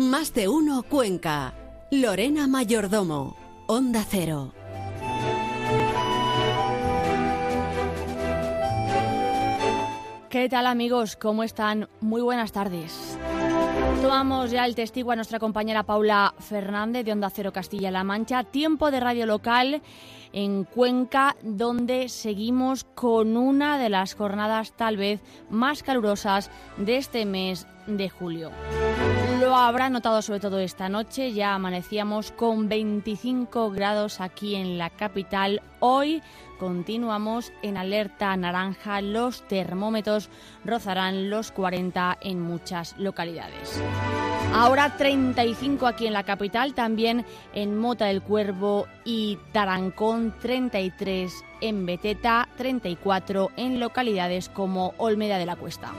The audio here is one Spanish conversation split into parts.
Más de uno Cuenca. Lorena Mayordomo. Onda Cero. ¿Qué tal amigos? ¿Cómo están? Muy buenas tardes. Tomamos ya el testigo a nuestra compañera Paula Fernández de Onda Cero Castilla-La Mancha. Tiempo de radio local en Cuenca, donde seguimos con una de las jornadas tal vez más calurosas de este mes de julio. Lo habrá notado sobre todo esta noche, ya amanecíamos con 25 grados aquí en la capital. Hoy continuamos en alerta naranja, los termómetros rozarán los 40 en muchas localidades. Ahora 35 aquí en la capital, también en Mota del Cuervo y Tarancón, 33 en Beteta, 34 en localidades como Olmeda de la Cuesta.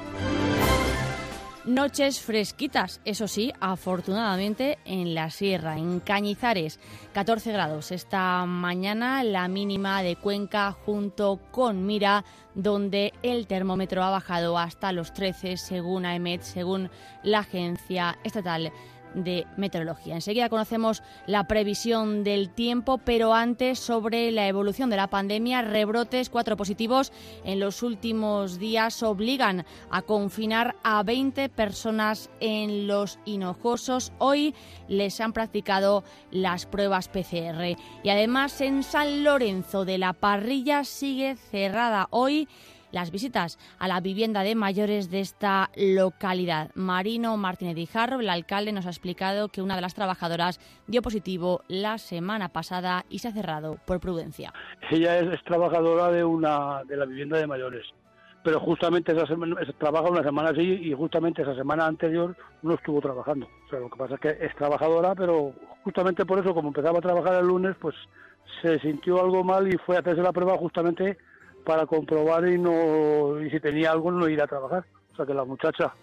Noches fresquitas, eso sí, afortunadamente en la sierra, en Cañizares, 14 grados esta mañana, la mínima de Cuenca junto con Mira, donde el termómetro ha bajado hasta los 13 según AEMET, según la Agencia Estatal de Meteorología. Enseguida conocemos la previsión del tiempo, pero antes sobre la evolución de la pandemia, rebrotes, cuatro positivos en los últimos días obligan a confinar a 20 personas en los Hinojosos. Hoy les han practicado las pruebas PCR. Y además en San Lorenzo de la Parrilla sigue cerrada hoy las visitas a la vivienda de mayores de esta localidad. Marino Martínez Dijarro, el alcalde, nos ha explicado que una de las trabajadoras dio positivo la semana pasada y se ha cerrado por prudencia. Ella es, trabajadora de una de la vivienda de mayores pero justamente esa semana, trabaja una semana así y justamente esa semana anterior no estuvo trabajando. O sea, lo que pasa es que es trabajadora, pero justamente por eso, como empezaba a trabajar el lunes, pues se sintió algo mal y fue a hacerse la prueba justamente para comprobar y no y si tenía algo no ir a trabajar. O sea que la muchacha,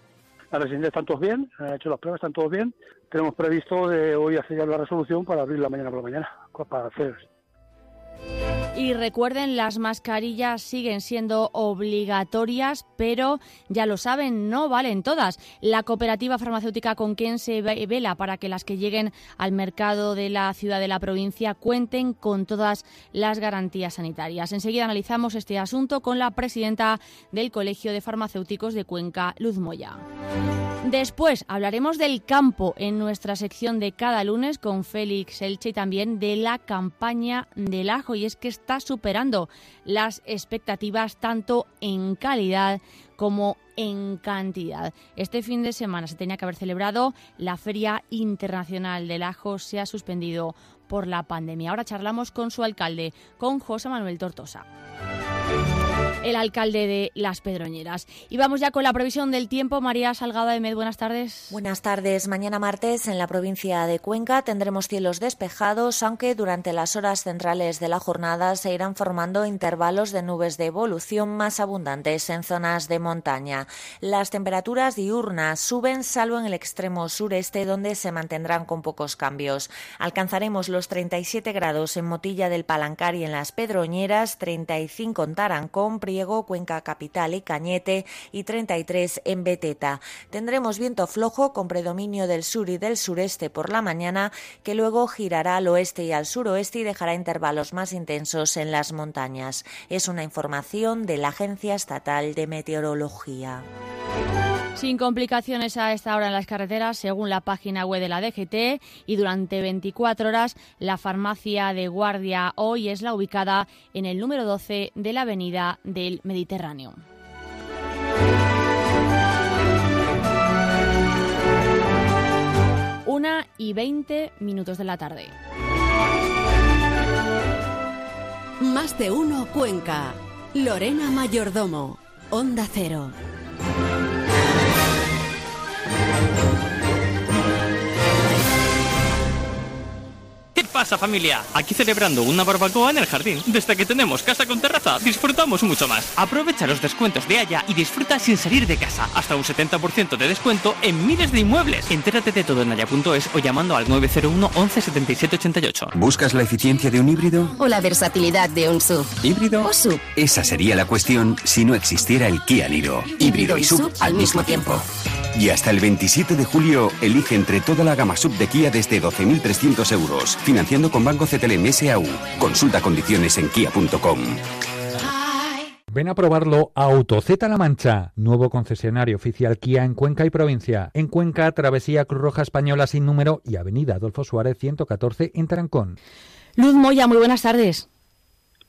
la residencia están todos bien, han hecho las pruebas, están todos bien. Tenemos previsto de hoy hacer ya la resolución para abrir la mañana por la mañana, para hacer y recuerden, las mascarillas siguen siendo obligatorias, pero ya lo saben, no valen todas. La cooperativa farmacéutica con quien se vela para que las que lleguen al mercado de la ciudad de la provincia cuenten con todas las garantías sanitarias. Enseguida analizamos este asunto con la presidenta del Colegio de Farmacéuticos de Cuenca, Luz Moya. Después hablaremos del campo en nuestra sección de cada lunes con Félix Elche y también de la campaña del ajo. Y es que está superando las expectativas tanto en calidad como en cantidad. Este fin de semana se tenía que haber celebrado la Feria Internacional del Ajo, se ha suspendido por la pandemia. Ahora charlamos con su alcalde, con José Manuel Tortosa el alcalde de Las Pedroñeras. Y vamos ya con la previsión del tiempo. María Salgado de Med, buenas tardes. Buenas tardes. Mañana martes en la provincia de Cuenca tendremos cielos despejados, aunque durante las horas centrales de la jornada se irán formando intervalos de nubes de evolución más abundantes en zonas de montaña. Las temperaturas diurnas suben salvo en el extremo sureste donde se mantendrán con pocos cambios. Alcanzaremos los 37 grados en Motilla del Palancar y en Las Pedroñeras, 35 en Tarancón, Cuenca Capital y Cañete y 33 en Beteta. Tendremos viento flojo con predominio del sur y del sureste por la mañana que luego girará al oeste y al suroeste y dejará intervalos más intensos en las montañas. Es una información de la Agencia Estatal de Meteorología. Sin complicaciones a esta hora en las carreteras, según la página web de la DGT, y durante 24 horas, la farmacia de guardia hoy es la ubicada en el número 12 de la avenida del Mediterráneo. Una y 20 minutos de la tarde. Más de uno Cuenca. Lorena Mayordomo. Onda Cero. Pasa familia? Aquí celebrando una barbacoa en el jardín. Desde que tenemos casa con terraza, disfrutamos mucho más. Aprovecha los descuentos de Haya y disfruta sin salir de casa. Hasta un 70% de descuento en miles de inmuebles. Entérate de todo en haya.es o llamando al 901 11 77 88. ¿Buscas la eficiencia de un híbrido? ¿O la versatilidad de un SUV? ¿Híbrido? ¿O SUV? Esa sería la cuestión si no existiera el Kia Niro. Híbrido y SUV al mismo tiempo. Y hasta el 27 de julio, elige entre toda la gama sub de Kia desde 12.300 euros, financiando con Banco CTLM SAU. Consulta condiciones en kia.com. Ven a probarlo a AutoZ La Mancha, nuevo concesionario oficial Kia en Cuenca y provincia. En Cuenca, Travesía Cruz Roja Española sin número y Avenida Adolfo Suárez 114 en Tarancón. Luz Moya, muy buenas tardes.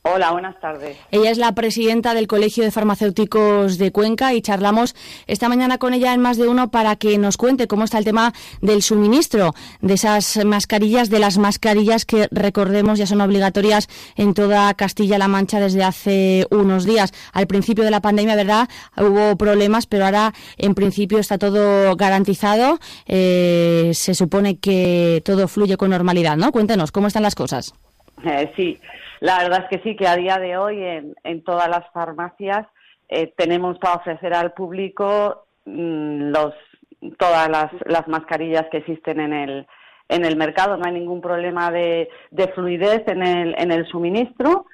Hola, buenas tardes. Ella es la presidenta del Colegio de Farmacéuticos de Cuenca y charlamos esta mañana con ella en más de uno para que nos cuente cómo está el tema del suministro de esas mascarillas, de las mascarillas que recordemos ya son obligatorias en toda Castilla-La Mancha desde hace unos días. Al principio de la pandemia, ¿verdad? Hubo problemas, pero ahora en principio está todo garantizado. Eh, se supone que todo fluye con normalidad, ¿no? Cuéntenos, ¿cómo están las cosas? Eh, sí. La verdad es que sí, que a día de hoy en, en todas las farmacias eh, tenemos para ofrecer al público mm, los, todas las, las, mascarillas que existen en el, en el mercado. No hay ningún problema de, de fluidez en el, en el suministro.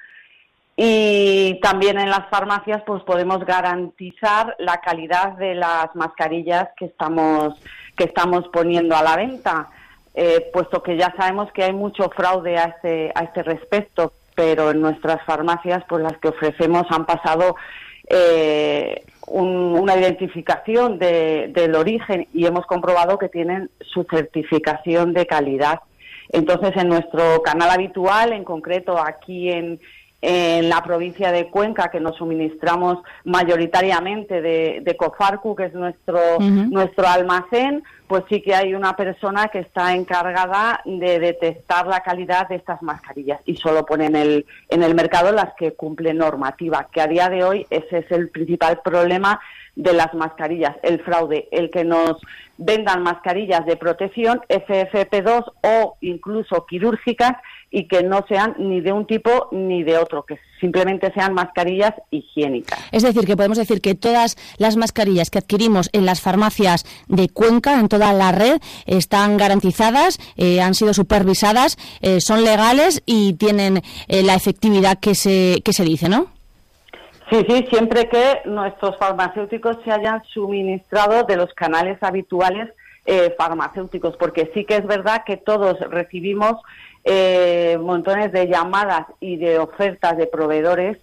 Y también en las farmacias pues podemos garantizar la calidad de las mascarillas que estamos, que estamos poniendo a la venta. Eh, puesto que ya sabemos que hay mucho fraude a este, a este respecto pero en nuestras farmacias, pues las que ofrecemos han pasado eh, una identificación del origen y hemos comprobado que tienen su certificación de calidad. Entonces, en nuestro canal habitual, en concreto aquí en, en la provincia de Cuenca, que nos suministramos mayoritariamente de, de Cofarcu, que es nuestro, nuestro almacén, pues sí que hay una persona que está encargada de detectar la calidad de estas mascarillas y solo pone en el, en el mercado las que cumplen normativa, que a día de hoy ese es el principal problema de las mascarillas, el fraude, el que nos vendan mascarillas de protección FFP2 o incluso quirúrgicas y que no sean ni de un tipo ni de otro, que simplemente sean mascarillas higiénicas. Es decir, que podemos decir que todas las mascarillas que adquirimos en las farmacias de Cuenca, en toda la red, están garantizadas, eh, han sido supervisadas, eh, son legales y tienen eh, la efectividad que se, que se dice, ¿no? Sí, sí, siempre que nuestros farmacéuticos se hayan suministrado de los canales habituales farmacéuticos, porque sí que es verdad que todos recibimos eh, montones de llamadas y de ofertas de proveedores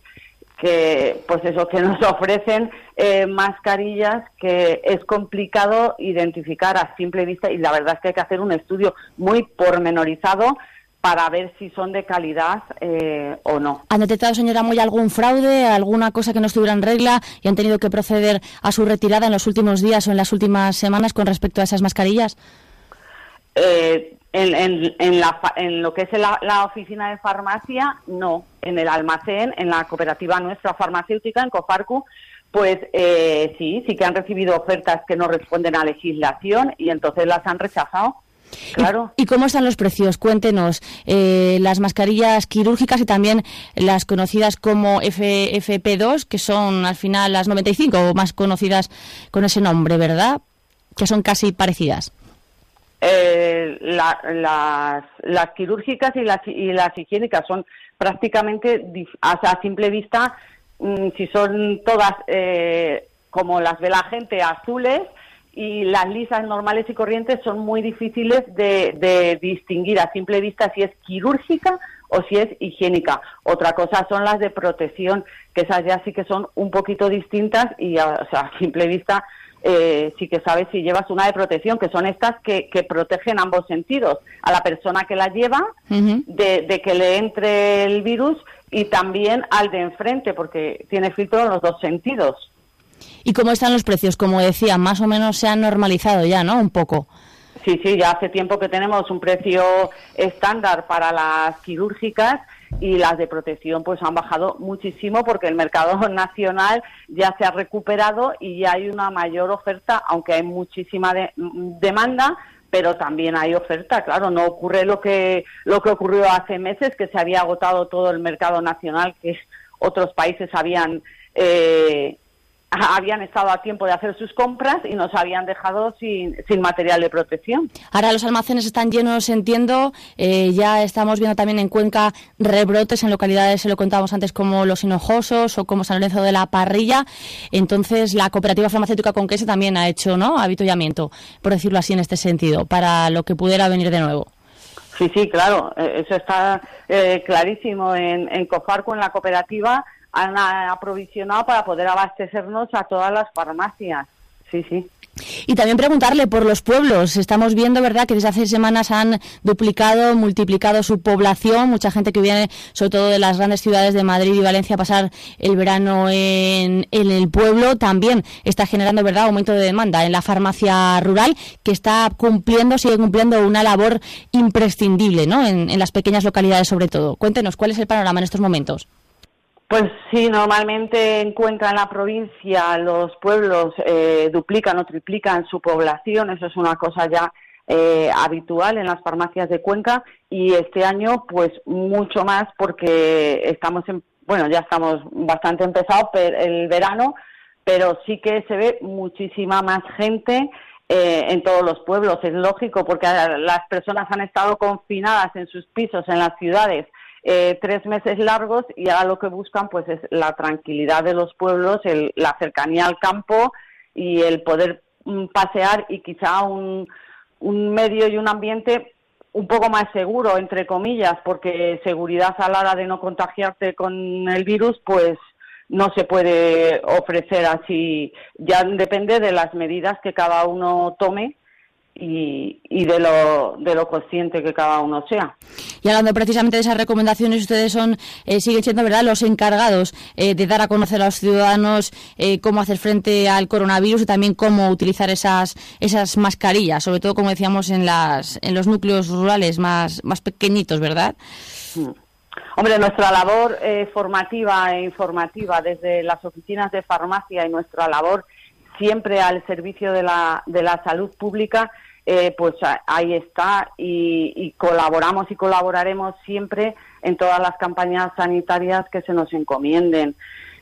que pues eso que nos ofrecen eh, mascarillas que es complicado identificar a simple vista y la verdad es que hay que hacer un estudio muy pormenorizado para ver si son de calidad eh, o no. ¿Han detectado, señora Moya, algún fraude, alguna cosa que no estuviera en regla y han tenido que proceder a su retirada en los últimos días o en las últimas semanas con respecto a esas mascarillas? Eh, en, en, la, en, lo que es la, oficina de farmacia, no. En el almacén, en la cooperativa nuestra farmacéutica, en Cofarcu, pues eh, sí, sí que han recibido ofertas que no responden a legislación y entonces las han rechazado. Claro. ¿Y, cómo están los precios? Cuéntenos. Eh, las mascarillas quirúrgicas y también las conocidas como FFP2, que son al final las 95 o más conocidas con ese nombre, ¿verdad? Que son casi parecidas. Eh, las, las, quirúrgicas y las, y las higiénicas son prácticamente, a simple vista, mm, si son todas eh, como las de la gente azules, y las lisas normales y corrientes son muy difíciles de, de, distinguir a simple vista si es quirúrgica o si es higiénica. Otra cosa son las de protección, que esas ya sí que son un poquito distintas y a, a simple vista eh, sí que sabes si llevas una de protección, que son estas que, que protegen ambos sentidos, a la persona que la lleva de, que le entre el virus y también al de enfrente, porque tiene filtro en los dos sentidos. ¿Y cómo están los precios? Como decía, más o menos se han normalizado ya, ¿no? Un poco. Sí, sí, ya hace tiempo que tenemos un precio estándar para las quirúrgicas y las de protección pues han bajado muchísimo porque el mercado nacional ya se ha recuperado y ya hay una mayor oferta, aunque hay muchísima demanda, pero también hay oferta, claro, no ocurre lo que lo que ocurrió hace meses que se había agotado todo el mercado nacional que otros países habían eh, habían estado a tiempo de hacer sus compras y nos habían dejado sin, sin material de protección. Ahora los almacenes están llenos, entiendo. Eh, ya estamos viendo también en Cuenca rebrotes en localidades, se lo contábamos antes, como Los Hinojosos o como San Lorenzo de la Parrilla. Entonces la cooperativa farmacéutica Conquense también ha hecho ¿no? habituallamiento, por decirlo así en este sentido, para lo que pudiera venir de nuevo. Sí, sí, claro, eh, eso está eh, clarísimo. En, en Cofarco, en la cooperativa, han aprovisionado para poder abastecernos a todas las farmacias. Sí, sí. Y también preguntarle por los pueblos. Estamos viendo, ¿verdad?, que desde hace semanas han duplicado, multiplicado su población. Mucha gente que viene, sobre todo de las grandes ciudades de Madrid y Valencia, a pasar el verano en, el pueblo. También está generando, ¿verdad?, aumento de demanda en la farmacia rural, que está cumpliendo, sigue cumpliendo una labor imprescindible, ¿no?, en, en las pequeñas localidades, sobre todo. Cuéntenos, ¿cuál es el panorama en estos momentos? Pues sí, normalmente en Cuenca, en la provincia, los pueblos eh, duplican o triplican su población, eso es una cosa ya eh, habitual en las farmacias de Cuenca y este año pues mucho más porque estamos en, bueno, ya estamos bastante empezados el verano, pero sí que se ve muchísima más gente eh, en todos los pueblos, es lógico porque las personas han estado confinadas en sus pisos en las ciudades eh, tres meses largos y ahora lo que buscan pues es la tranquilidad de los pueblos, la cercanía al campo y el poder mm, pasear y quizá un, un medio y un ambiente un poco más seguro, entre comillas, porque seguridad a la hora de no contagiarte con el virus, pues no se puede ofrecer así. Ya depende de las medidas que cada uno tome y, de, lo, de lo consciente que cada uno sea. Y hablando precisamente de esas recomendaciones, ustedes son eh, siguen siendo verdad los encargados eh, de dar a conocer a los ciudadanos eh, cómo hacer frente al coronavirus y también cómo utilizar esas esas mascarillas, sobre todo como decíamos en las en los núcleos rurales más más pequeñitos, ¿verdad? Mm. Hombre, nuestra labor formativa e informativa desde las oficinas de farmacia y nuestra labor siempre al servicio de la, de la salud pública, eh, pues ahí está y, colaboramos y colaboraremos siempre en todas las campañas sanitarias que se nos encomienden.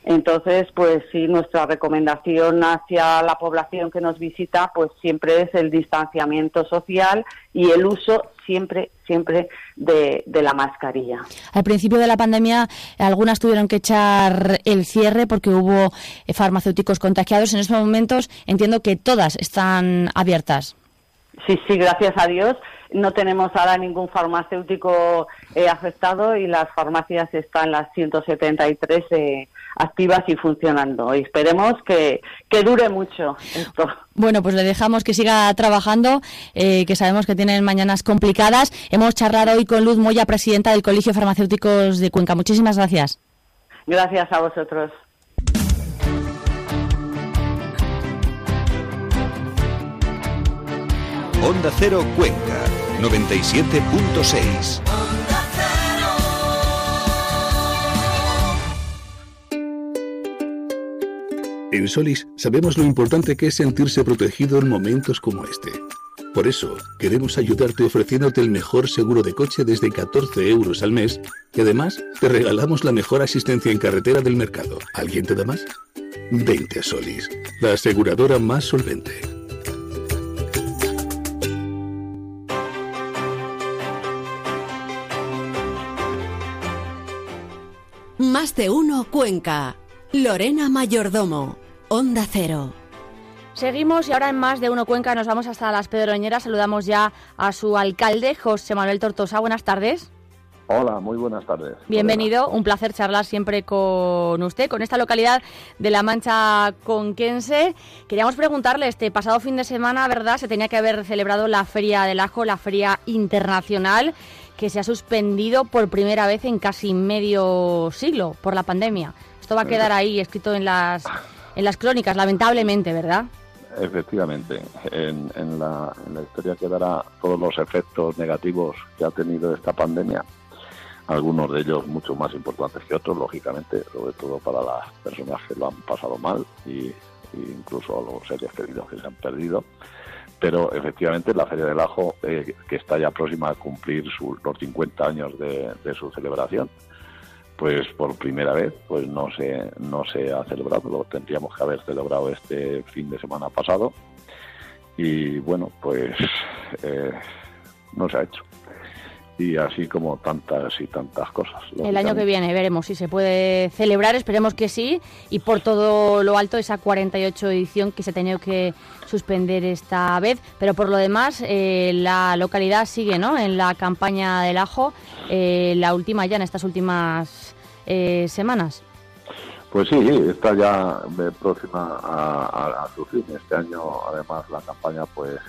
Entonces, pues sí, nuestra recomendación hacia la población que nos visita, pues siempre es el distanciamiento social y el uso siempre, siempre de, la mascarilla. Al principio de la pandemia, algunas tuvieron que echar el cierre porque hubo eh, farmacéuticos contagiados. En estos momentos entiendo que todas están abiertas. Sí, sí, gracias a Dios. No tenemos ahora ningún farmacéutico eh, afectado y las farmacias están las 173 eh, activas y funcionando. Y esperemos que, dure mucho esto. Bueno, pues le dejamos que siga trabajando, eh, que sabemos que tienen mañanas complicadas. Hemos charlado hoy con Luz Moya, presidenta del Colegio Farmacéuticos de Cuenca. Muchísimas gracias. Gracias a vosotros. Onda Cero Cuenca, 97.6. En Solis sabemos lo importante que es sentirse protegido en momentos como este. Por eso, queremos ayudarte ofreciéndote el mejor seguro de coche desde 14 euros al mes y además te regalamos la mejor asistencia en carretera del mercado. ¿Alguien te da más? 20 Solis, la aseguradora más solvente. Más de uno Cuenca. Lorena Mayordomo. Onda Cero. Seguimos y ahora en más de uno Cuenca nos vamos hasta las Pedroñeras. Saludamos ya a su alcalde, José Manuel Tortosa. Buenas tardes. Hola, muy buenas tardes. Bienvenido, un placer charlar siempre con usted, con esta localidad de La Mancha Conquense. Queríamos preguntarle, este pasado fin de semana, ¿verdad? Se tenía que haber celebrado la Feria del Ajo, la Feria Internacional que se ha suspendido por primera vez en casi medio siglo por la pandemia. Esto va a quedar ahí escrito en las, en las crónicas, lamentablemente, ¿verdad? Efectivamente, en, en, la, historia quedará todos los efectos negativos que ha tenido esta pandemia, algunos de ellos mucho más importantes que otros, lógicamente, sobre todo para las personas que lo han pasado mal y, incluso a los seres queridos que se han perdido pero efectivamente la Feria del Ajo, eh, que está ya próxima a cumplir los 50 años de, su celebración, pues por primera vez pues no se no se ha celebrado. Lo tendríamos que haber celebrado este fin de semana pasado. Y bueno pues eh, no se ha hecho y así como tantas y tantas cosas. El año que viene veremos si se puede celebrar, esperemos que sí, y por todo lo alto esa 48 edición que se ha tenido que suspender esta vez, pero por lo demás eh, la localidad sigue ¿no? en la campaña del ajo, eh, la última ya en estas últimas eh, semanas. Pues sí, está ya próxima a, a, su fin. Este año, además, la campaña pues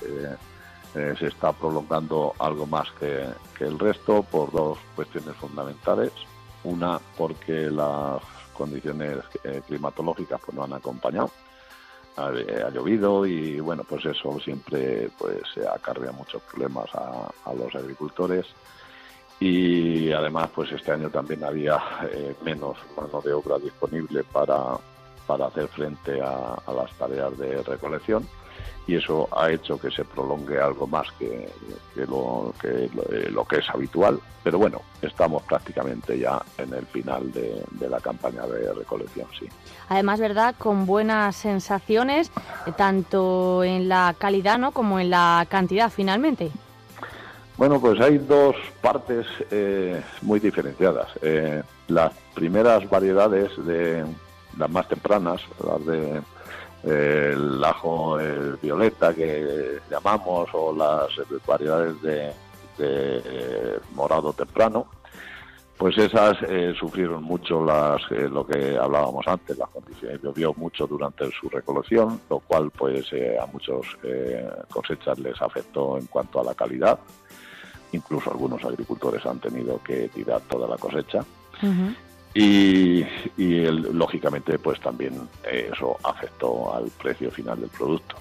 eh, se está prolongando algo más que, el resto por dos cuestiones fundamentales. Una, porque las condiciones eh, climatológicas pues, no han acompañado. Ha, llovido y bueno, pues eso siempre pues acarrea muchos problemas a, los agricultores y además pues este año también había eh, menos mano de obra disponible para, para hacer frente a las tareas de recolección y eso ha hecho que se prolongue algo más que, lo, que eh, lo, que es habitual. Pero bueno, estamos prácticamente ya en el final de, la campaña de recolección, sí. Además, ¿verdad? Con buenas sensaciones, eh, tanto en la calidad ¿no? como en la cantidad, finalmente. Bueno, pues hay dos partes eh, muy diferenciadas. las primeras variedades de las más tempranas, las de el ajo violeta que llamamos o las variedades de, morado temprano, pues esas eh, sufrieron mucho las eh, lo que hablábamos antes, las condiciones llovió mucho durante su recolección, lo cual pues eh, a muchos cosechas les afectó en cuanto a la calidad. Incluso algunos agricultores han tenido que tirar toda la cosecha. Y, lógicamente, pues también eso afectó al precio final del producto.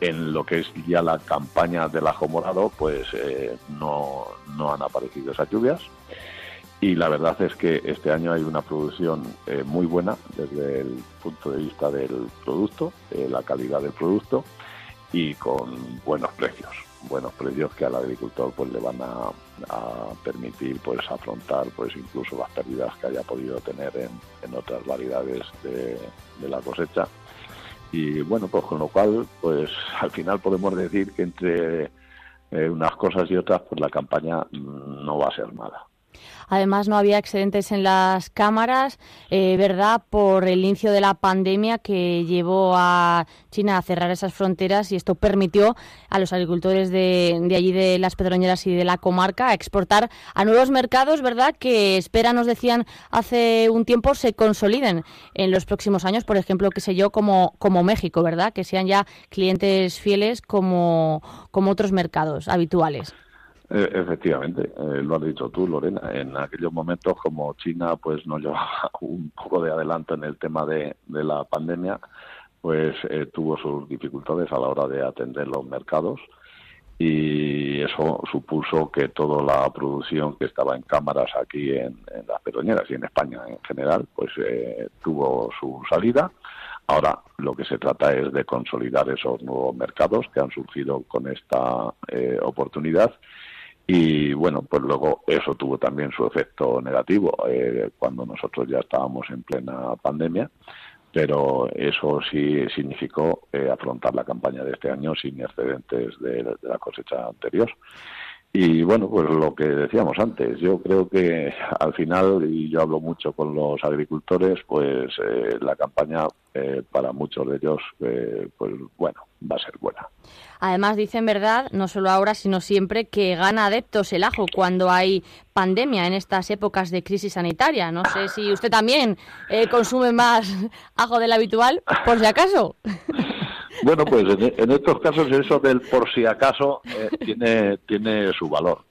En lo que es ya la campaña del ajo morado, pues eh, no, no, han aparecido esas lluvias. Y la verdad es que este año hay una producción eh, muy buena desde el punto de vista del producto, la calidad del producto y con buenos precios buenos precios que al agricultor pues le van a, permitir pues afrontar pues incluso las pérdidas que haya podido tener en, otras variedades de, la cosecha. Y bueno pues con lo cual pues al final podemos decir que entre eh, unas cosas y otras pues la campaña no va a ser mala Además, no había excedentes en las cámaras, eh, ¿verdad? Por el inicio de la pandemia que llevó a China a cerrar esas fronteras y esto permitió a los agricultores de, allí, de las pedroñeras y de la comarca, exportar a nuevos mercados, ¿verdad? Que espera, nos decían hace un tiempo, se consoliden en los próximos años, por ejemplo, qué sé yo, como, México, ¿verdad? Que sean ya clientes fieles como otros mercados habituales. Eh, efectivamente, eh, lo has dicho tú, Lorena. En aquellos momentos, como China pues nos llevaba un poco de adelanto en el tema de, la pandemia, pues eh, tuvo sus dificultades a la hora de atender los mercados y eso supuso que toda la producción que estaba en cámaras aquí en, las peroñeras y en España en general, pues tuvo su salida. Ahora lo que se trata es de consolidar esos nuevos mercados que han surgido con esta oportunidad y bueno, pues luego eso tuvo también su efecto negativo eh, cuando nosotros ya estábamos en plena pandemia, pero eso sí significó eh, afrontar la campaña de este año sin excedentes de, la cosecha anterior. Y bueno, pues lo que decíamos antes, yo creo que al final, y yo hablo mucho con los agricultores, pues eh, la campaña para muchos de ellos, pues bueno, va a ser buena. Además, dicen verdad, no solo ahora, sino siempre, que gana adeptos el ajo cuando hay pandemia en estas épocas de crisis sanitaria. No sé si usted también eh, consume más ajo del habitual, por si acaso. Bueno, pues en, estos casos eso del por si acaso eh, tiene, tiene su valor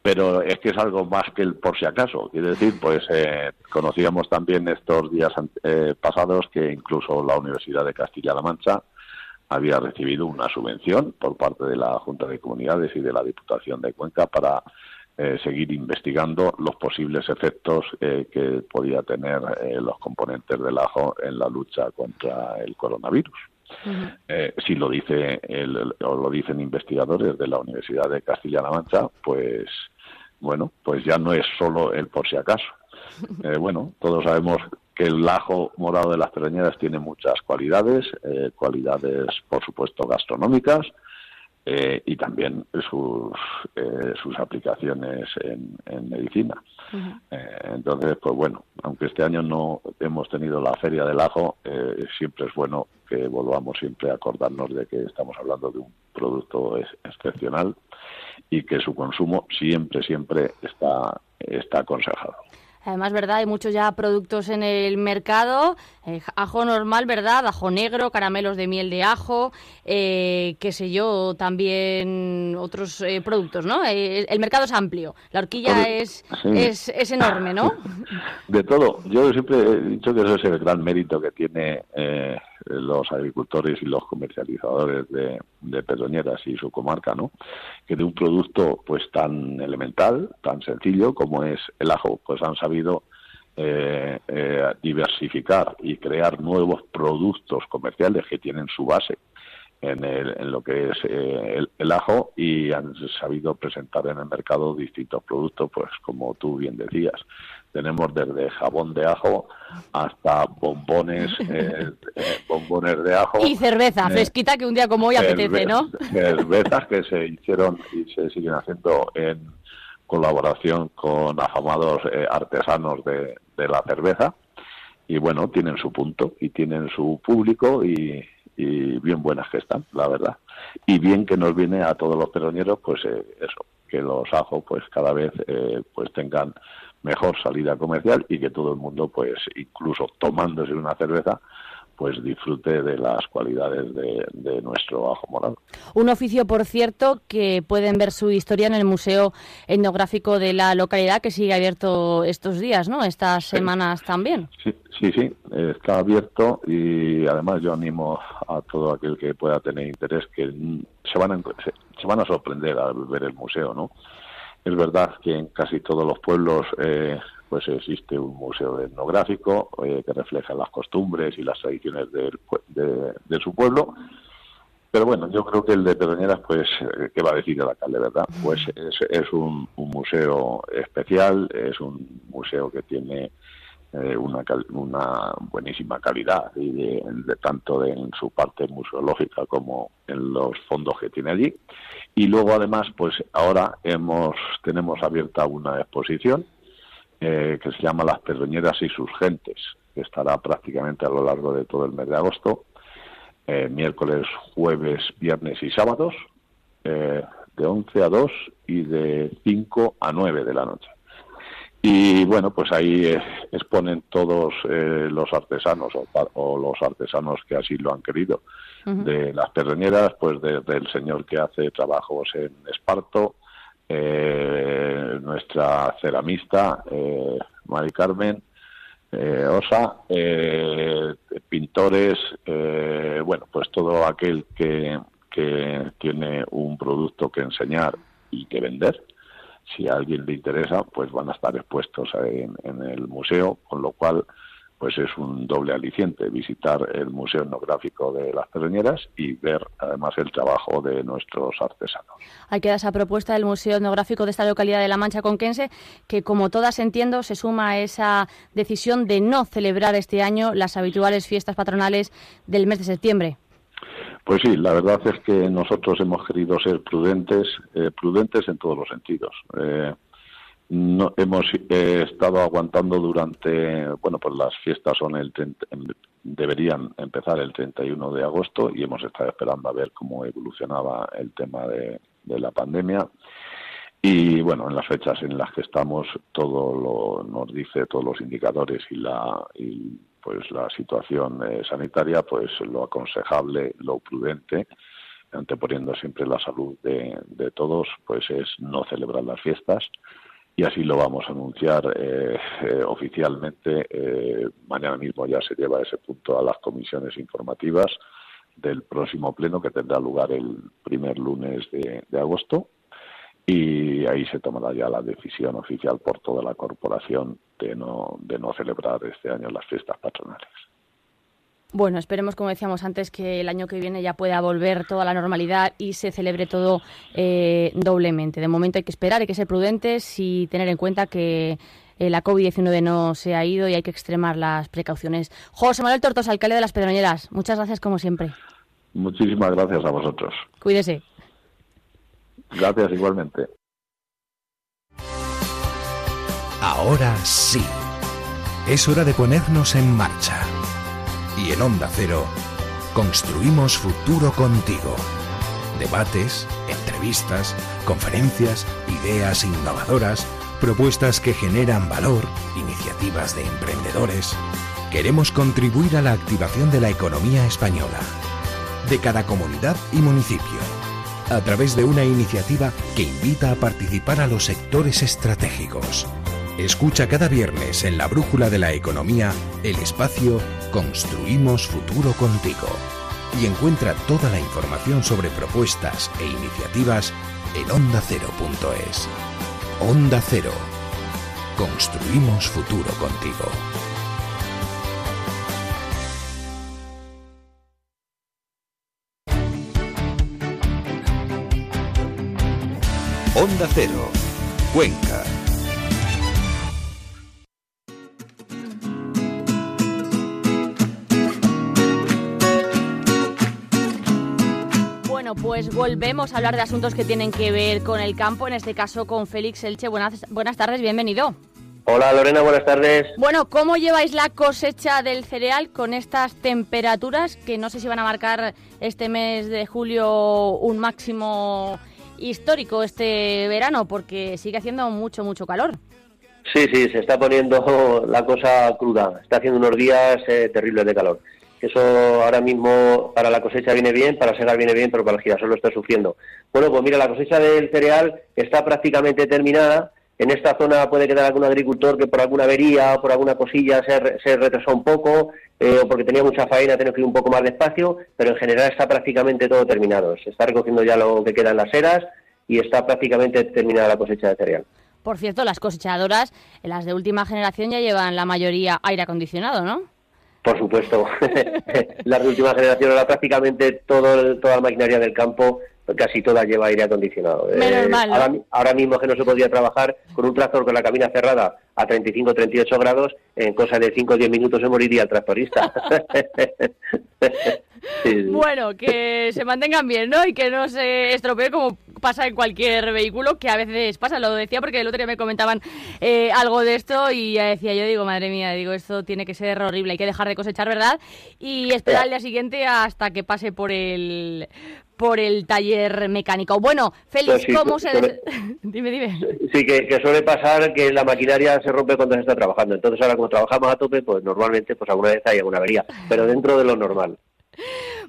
pero es que es algo más que el por si acaso. Quiere decir, pues eh, conocíamos también estos días pasados que incluso la Universidad de Castilla-La Mancha había recibido una subvención por parte de la Junta de Comunidades y de la Diputación de Cuenca para eh, seguir investigando los posibles efectos eh, que podía tener eh, los componentes del ajo en la lucha contra el coronavirus. si lo dice el, o lo dicen investigadores de la Universidad de Castilla-La Mancha, pues bueno, pues ya no es solo el por si acaso. Eh, bueno, todos sabemos que el ajo morado de las Pedroñeras tiene muchas cualidades, eh, cualidades por supuesto gastronómicas, eh, y también sus, eh, sus aplicaciones en, medicina. Entonces, pues bueno, aunque este año no hemos tenido la feria del ajo, siempre es bueno que volvamos siempre a acordarnos de que estamos hablando de un producto excepcional y que su consumo siempre, siempre está, está aconsejado. Además, ¿verdad? Hay muchos ya productos en el mercado. Eh, ajo normal, ¿verdad? Ajo negro, caramelos de miel de ajo, eh, qué sé yo, también otros eh, productos, ¿no? el mercado es amplio. La horquilla es, es, es, enorme, ¿no? De todo. Yo siempre he dicho que eso es el gran mérito que tiene los agricultores y los comercializadores de, Pedroñeras y su comarca, ¿no? Que de un producto pues tan elemental, tan sencillo como es el ajo, pues han sabido eh, eh, diversificar y crear nuevos productos comerciales que tienen su base en, en lo que es eh, el, ajo y han sabido presentar en el mercado distintos productos, pues como tú bien decías, tenemos desde jabón de ajo hasta bombones, eh, eh, bombones de ajo. Y cerveza fresquita que un día como hoy apetece, ¿no? Cervezas que se hicieron y se siguen haciendo en colaboración con afamados artesanos de, de la cerveza y bueno, tienen su punto y tienen su público y, y bien buenas que están, la verdad. Y bien que nos viene a todos los peroneros, pues eh, eso, que los ajos pues cada vez eh, pues tengan mejor salida comercial y que todo el mundo pues incluso tomándose una cerveza pues disfrute de las cualidades de, nuestro ajo morado. Un oficio, por cierto, que pueden ver su historia en el Museo Etnográfico de la localidad, que sigue abierto estos días, ¿no? Estas semanas también. Sí, sí, sí, está abierto y además yo animo a todo aquel que pueda tener interés que se van a, se van a sorprender al ver el museo, ¿no? Es verdad que en casi todos los pueblos eh, pues existe un museo etnográfico eh, que refleja las costumbres y las tradiciones de, su pueblo. Pero bueno, yo creo que el de Pedroñeras, pues, eh, ¿qué va a decir el alcalde, verdad? Pues es, un, museo especial, es un museo que tiene eh, una, una buenísima calidad, y de, tanto en su parte museológica como en los fondos que tiene allí. Y luego, además, pues ahora hemos tenemos abierta una exposición eh, que se llama Las Pedroñeras y sus gentes, que estará prácticamente a lo largo de todo el mes de agosto, eh, miércoles, jueves, viernes y sábados, eh, de 11 a 2 y de 5 a 9 de la noche. Y bueno, pues ahí exponen todos los artesanos o, los artesanos que así lo han querido. De las pedroñeras, pues desde el señor que hace trabajos en esparto, eh, nuestra ceramista, eh, Mari Carmen, eh, Osa, eh, pintores, bueno, pues todo aquel que, que tiene un producto que enseñar y que vender. Si a alguien le interesa, pues van a estar expuestos en, en el museo, con lo cual pues es un doble aliciente visitar el Museo Etnográfico de las Pedroñeras y ver además el trabajo de nuestros artesanos. Hay que dar esa propuesta del Museo Etnográfico de esta localidad de La Mancha Conquense, que como todas entiendo se suma a esa decisión de no celebrar este año las habituales fiestas patronales del mes de septiembre. Pues sí, la verdad es que nosotros hemos querido ser prudentes, eh, prudentes en todos los sentidos. Eh, no hemos eh, estado aguantando durante bueno pues las fiestas son el deberían empezar el 31 de agosto y hemos estado esperando a ver cómo evolucionaba el tema de, la pandemia y bueno en las fechas en las que estamos todo lo nos dice todos los indicadores y la y pues la situación eh, sanitaria pues lo aconsejable lo prudente anteponiendo siempre la salud de, todos pues es no celebrar las fiestas y así lo vamos a anunciar eh, eh, oficialmente. Mañana mismo ya se lleva ese punto a las comisiones informativas del próximo pleno que tendrá lugar el primer lunes de agosto y ahí se tomará ya la decisión oficial por toda la corporación de no, de no celebrar este año las fiestas patronales. Bueno, esperemos, como decíamos antes, que el año que viene ya pueda volver toda la normalidad y se celebre todo eh, doblemente. De momento hay que esperar, hay que ser prudentes y tener en cuenta que eh, la COVID-19 no se ha ido y hay que extremar las precauciones. José Manuel Tortos, alcalde de Las Pedroñeras, muchas gracias como siempre. Muchísimas gracias a vosotros. Cuídese. Gracias igualmente. Ahora sí. Es hora de ponernos en marcha. Y en Onda Cero, construimos futuro contigo. Debates, entrevistas, conferencias, ideas innovadoras, propuestas que generan valor, iniciativas de emprendedores. Queremos contribuir a la activación de la economía española, de cada comunidad y municipio, a través de una iniciativa que invita a participar a los sectores estratégicos Escucha cada viernes en la Brújula de la Economía el espacio Construimos Futuro contigo y encuentra toda la información sobre propuestas e iniciativas en ondacero.es. Onda Cero. Construimos futuro contigo. Onda Cero. Cuenca pues volvemos a hablar de asuntos que tienen que ver con el campo, en este caso con Félix Elche. Buenas, buenas tardes, bienvenido. Hola Lorena, buenas tardes. Bueno, ¿cómo lleváis la cosecha del cereal con estas temperaturas que no sé si van a marcar este mes de julio un máximo histórico este verano? Porque sigue haciendo mucho, mucho calor. Sí, sí, se está poniendo la cosa cruda. Está haciendo unos días eh, terribles de calor. Eso ahora mismo para la cosecha viene bien, para segar viene bien, pero para el girasol lo está sufriendo. Bueno, pues mira, la cosecha del cereal está prácticamente terminada. En esta zona puede quedar algún agricultor que por alguna avería o por alguna cosilla se, se retrasó un poco eh, o porque tenía mucha faena, tiene que ir un poco más despacio, pero en general está prácticamente todo terminado. Se está recogiendo ya lo que queda en las eras y está prácticamente terminada la cosecha de cereal. Por cierto, las cosechadoras, las de última generación, ya llevan la mayoría aire acondicionado, ¿no? Por supuesto. la última generación ahora prácticamente todo, toda la maquinaria del campo casi toda lleva aire acondicionado. Eh, ahora, mismo que no se podía trabajar con un tractor con la cabina cerrada a 35 38 grados, en cosa de 5 o 10 minutos se moriría el tractorista. Bueno, que se mantengan bien, ¿no? Y que no se estropee como pasa en cualquier vehículo, que a veces pasa, lo decía porque el otro día me comentaban eh, algo de esto y ya decía, yo digo, madre mía, digo, esto tiene que ser horrible, hay que dejar de cosechar, ¿verdad? Y esperar al día siguiente hasta que pase por el por el taller mecánico. Bueno, Félix, pues ¿cómo se...? dime, dime. Sí, que, que, suele pasar que la maquinaria se rompe cuando se está trabajando. Entonces ahora como trabajamos a tope, pues normalmente pues alguna vez hay alguna avería, pero dentro de lo normal.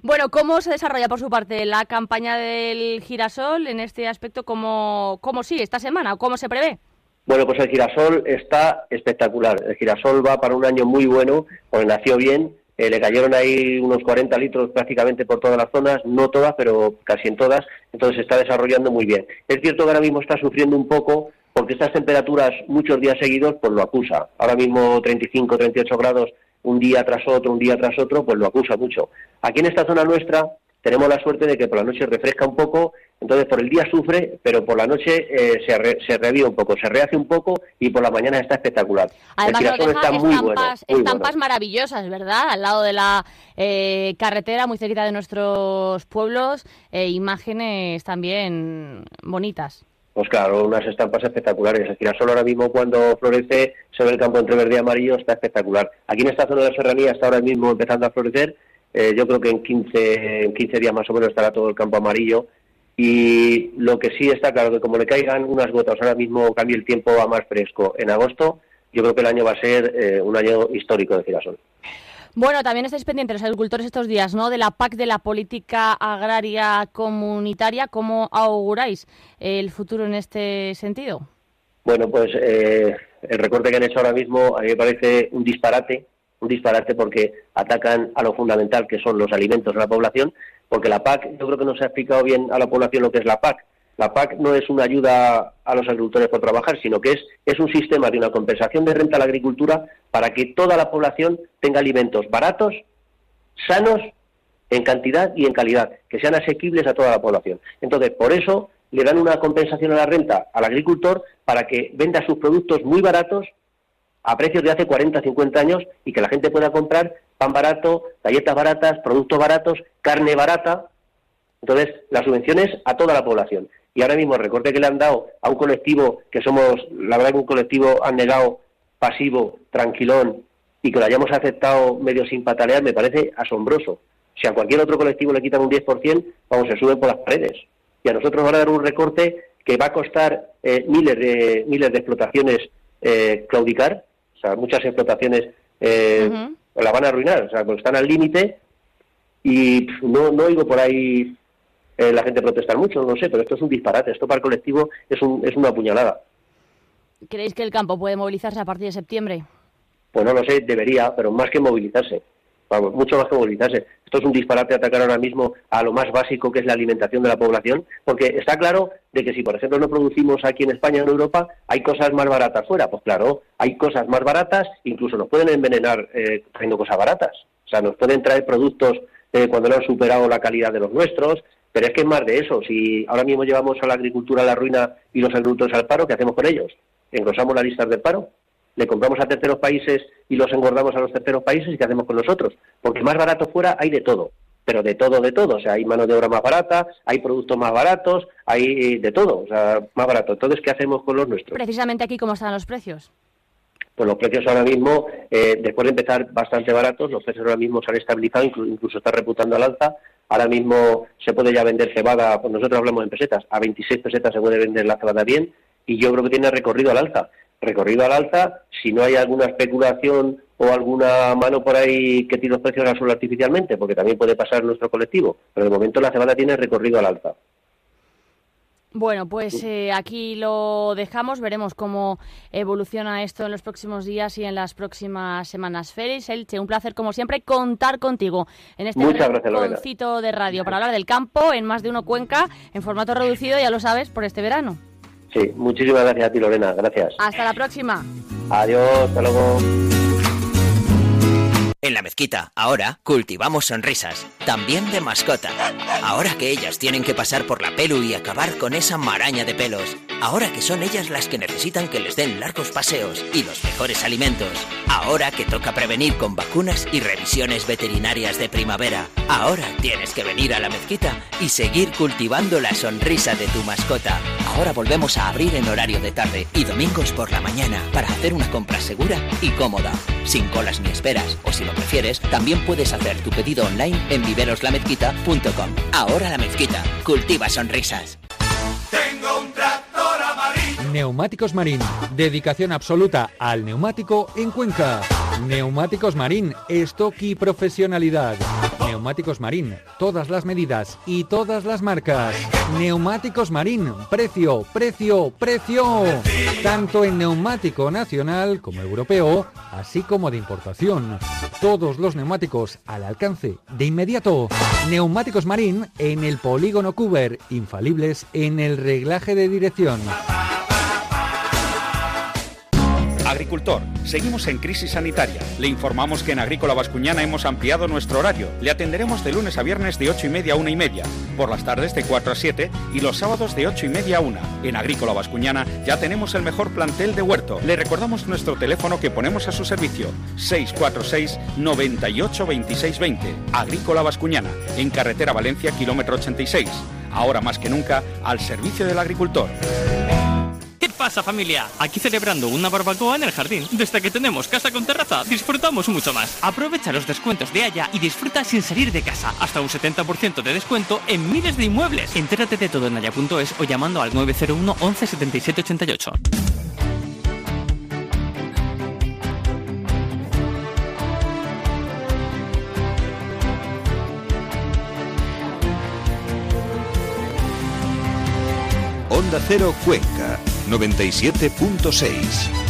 Bueno, ¿cómo se desarrolla por su parte la campaña del girasol en este aspecto? ¿Cómo, cómo sigue esta semana cómo se prevé? Bueno, pues el girasol está espectacular. El girasol va para un año muy bueno, porque nació bien. Eh, le cayeron ahí unos 40 litros prácticamente por todas las zonas, no todas, pero casi en todas. Entonces se está desarrollando muy bien. Es cierto que ahora mismo está sufriendo un poco porque estas temperaturas muchos días seguidos pues lo acusa. Ahora mismo 35, 38 grados un día tras otro, un día tras otro, pues lo acusa mucho. Aquí en esta zona nuestra tenemos la suerte de que por la noche refresca un poco, entonces por el día sufre, pero por la noche eh, se, se revive un poco, se rehace un poco y por la mañana está espectacular. Además, el está muy estampas, bueno, estampas maravillosas, ¿verdad? Al lado de la eh, carretera, muy cerquita de nuestros pueblos, eh, imágenes también bonitas. Pues claro, unas estampas espectaculares. El girasol ahora mismo cuando florece se ve el campo entre verde y amarillo, está espectacular. Aquí en esta zona de la serranía está ahora mismo empezando a florecer. Eh, yo creo que en 15, en 15 días más o menos estará todo el campo amarillo. Y lo que sí está claro que como le caigan unas gotas ahora mismo cambie el tiempo a más fresco en agosto, yo creo que el año va a ser eh, un año histórico de girasol. Bueno, también estáis pendientes los agricultores estos días, ¿no? De la PAC, de la política agraria comunitaria. ¿Cómo auguráis el futuro en este sentido? Bueno, pues eh, el recorte que han hecho ahora mismo a mí me parece un disparate, un disparate porque atacan a lo fundamental que son los alimentos de la población, porque la PAC, yo creo que no se ha explicado bien a la población lo que es la PAC. La PAC no es una ayuda a los agricultores por trabajar, sino que es, es un sistema de una compensación de renta a la agricultura para que toda la población tenga alimentos baratos, sanos, en cantidad y en calidad, que sean asequibles a toda la población. Entonces, por eso le dan una compensación a la renta al agricultor para que venda sus productos muy baratos a precios de hace 40, 50 años y que la gente pueda comprar pan barato, galletas baratas, productos baratos, carne barata. Entonces, las subvenciones a toda la población. Y ahora mismo el recorte que le han dado a un colectivo que somos, la verdad que un colectivo negado pasivo, tranquilón, y que lo hayamos aceptado medio sin patalear, me parece asombroso. Si a cualquier otro colectivo le quitan un 10%, vamos, se suben por las paredes. Y a nosotros van a dar un recorte que va a costar eh, miles, de, miles de explotaciones eh, claudicar, o sea, muchas explotaciones eh, la van a arruinar, o sea, porque están al límite y no, no oigo por ahí eh, la gente protestar mucho, no sé, pero esto es un disparate, esto para el colectivo es, un, es una puñalada. ¿Creéis que el campo puede movilizarse a partir de septiembre? Pues no lo sé, debería, pero más que movilizarse, vamos, mucho más que movilizarse. Esto es un disparate atacar ahora mismo a lo más básico que es la alimentación de la población, porque está claro de que si, por ejemplo, no producimos aquí en España o en Europa, hay cosas más baratas fuera. Pues claro, hay cosas más baratas, incluso nos pueden envenenar eh, trayendo cosas baratas. O sea, nos pueden traer productos eh, cuando no han superado la calidad de los nuestros, pero es que es más de eso. Si ahora mismo llevamos a la agricultura a la ruina y los agricultores al paro, ¿qué hacemos con ellos? ¿Engrosamos las listas del paro? le compramos a terceros países y los engordamos a los terceros países y qué hacemos con nosotros. Porque más barato fuera hay de todo, pero de todo, de todo. O sea, hay mano de obra más barata, hay productos más baratos, hay de todo, o sea, más barato. Entonces, ¿qué hacemos con los nuestros? Precisamente aquí, ¿cómo están los precios? Pues los precios ahora mismo, eh, después de empezar bastante baratos, los precios ahora mismo se han estabilizado, incluso, incluso está reputando al alza. Ahora mismo se puede ya vender cebada, pues nosotros hablamos en pesetas, a 26 pesetas se puede vender la cebada bien y yo creo que tiene recorrido al alza recorrido al alza, si no hay alguna especulación o alguna mano por ahí que tire los precios al suelo artificialmente, porque también puede pasar en nuestro colectivo, pero de momento la cebada tiene recorrido al alza. Bueno, pues eh, aquí lo dejamos, veremos cómo evoluciona esto en los próximos días y en las próximas semanas. Félix, Elche, un placer como siempre contar contigo en este concito de radio para hablar del campo en más de uno Cuenca en formato reducido, ya lo sabes, por este verano. Sí, muchísimas gracias a ti, Lorena. Gracias. Hasta la próxima. Adiós, hasta luego. En la mezquita, ahora, cultivamos sonrisas, también de mascota. Ahora que ellas tienen que pasar por la pelu y acabar con esa maraña de pelos. Ahora que son ellas las que necesitan que les den largos paseos y los mejores alimentos. Ahora que toca prevenir con vacunas y revisiones veterinarias de primavera. Ahora tienes que venir a la mezquita y seguir cultivando la sonrisa de tu mascota. Ahora volvemos a abrir en horario de tarde y domingos por la mañana para hacer una compra segura y cómoda. Sin colas ni esperas o si lo prefieres, también puedes hacer tu pedido online en viveroslamezquita.com. Ahora la mezquita, cultiva sonrisas. Neumáticos Marín. Dedicación absoluta al neumático en Cuenca. Neumáticos Marín. Stock y profesionalidad. Neumáticos Marín. Todas las medidas y todas las marcas. Neumáticos Marín. Precio, precio, precio. Tanto en neumático nacional como europeo, así como de importación. Todos los neumáticos al alcance de inmediato. Neumáticos Marín en el polígono Cuber. Infalibles en el reglaje de dirección. Agricultor, seguimos en crisis sanitaria. Le informamos que en Agrícola Vascuñana hemos ampliado nuestro horario. Le atenderemos de lunes a viernes de 8 y media a 1 y media, por las tardes de 4 a 7 y los sábados de 8 y media a 1. En Agrícola Vascuñana ya tenemos el mejor plantel de huerto. Le recordamos nuestro teléfono que ponemos a su servicio, 646 98 26 20. Agrícola Vascuñana, en carretera Valencia, kilómetro 86. Ahora más que nunca, al servicio del agricultor pasa familia? Aquí celebrando una barbacoa en el jardín. Desde que tenemos casa con terraza, disfrutamos mucho más. Aprovecha los descuentos de Haya y disfruta sin salir de casa. Hasta un 70% de descuento en miles de inmuebles. Entérate de todo en haya.es o llamando al 901 11 77 88. Onda Cero Cuenca 97.6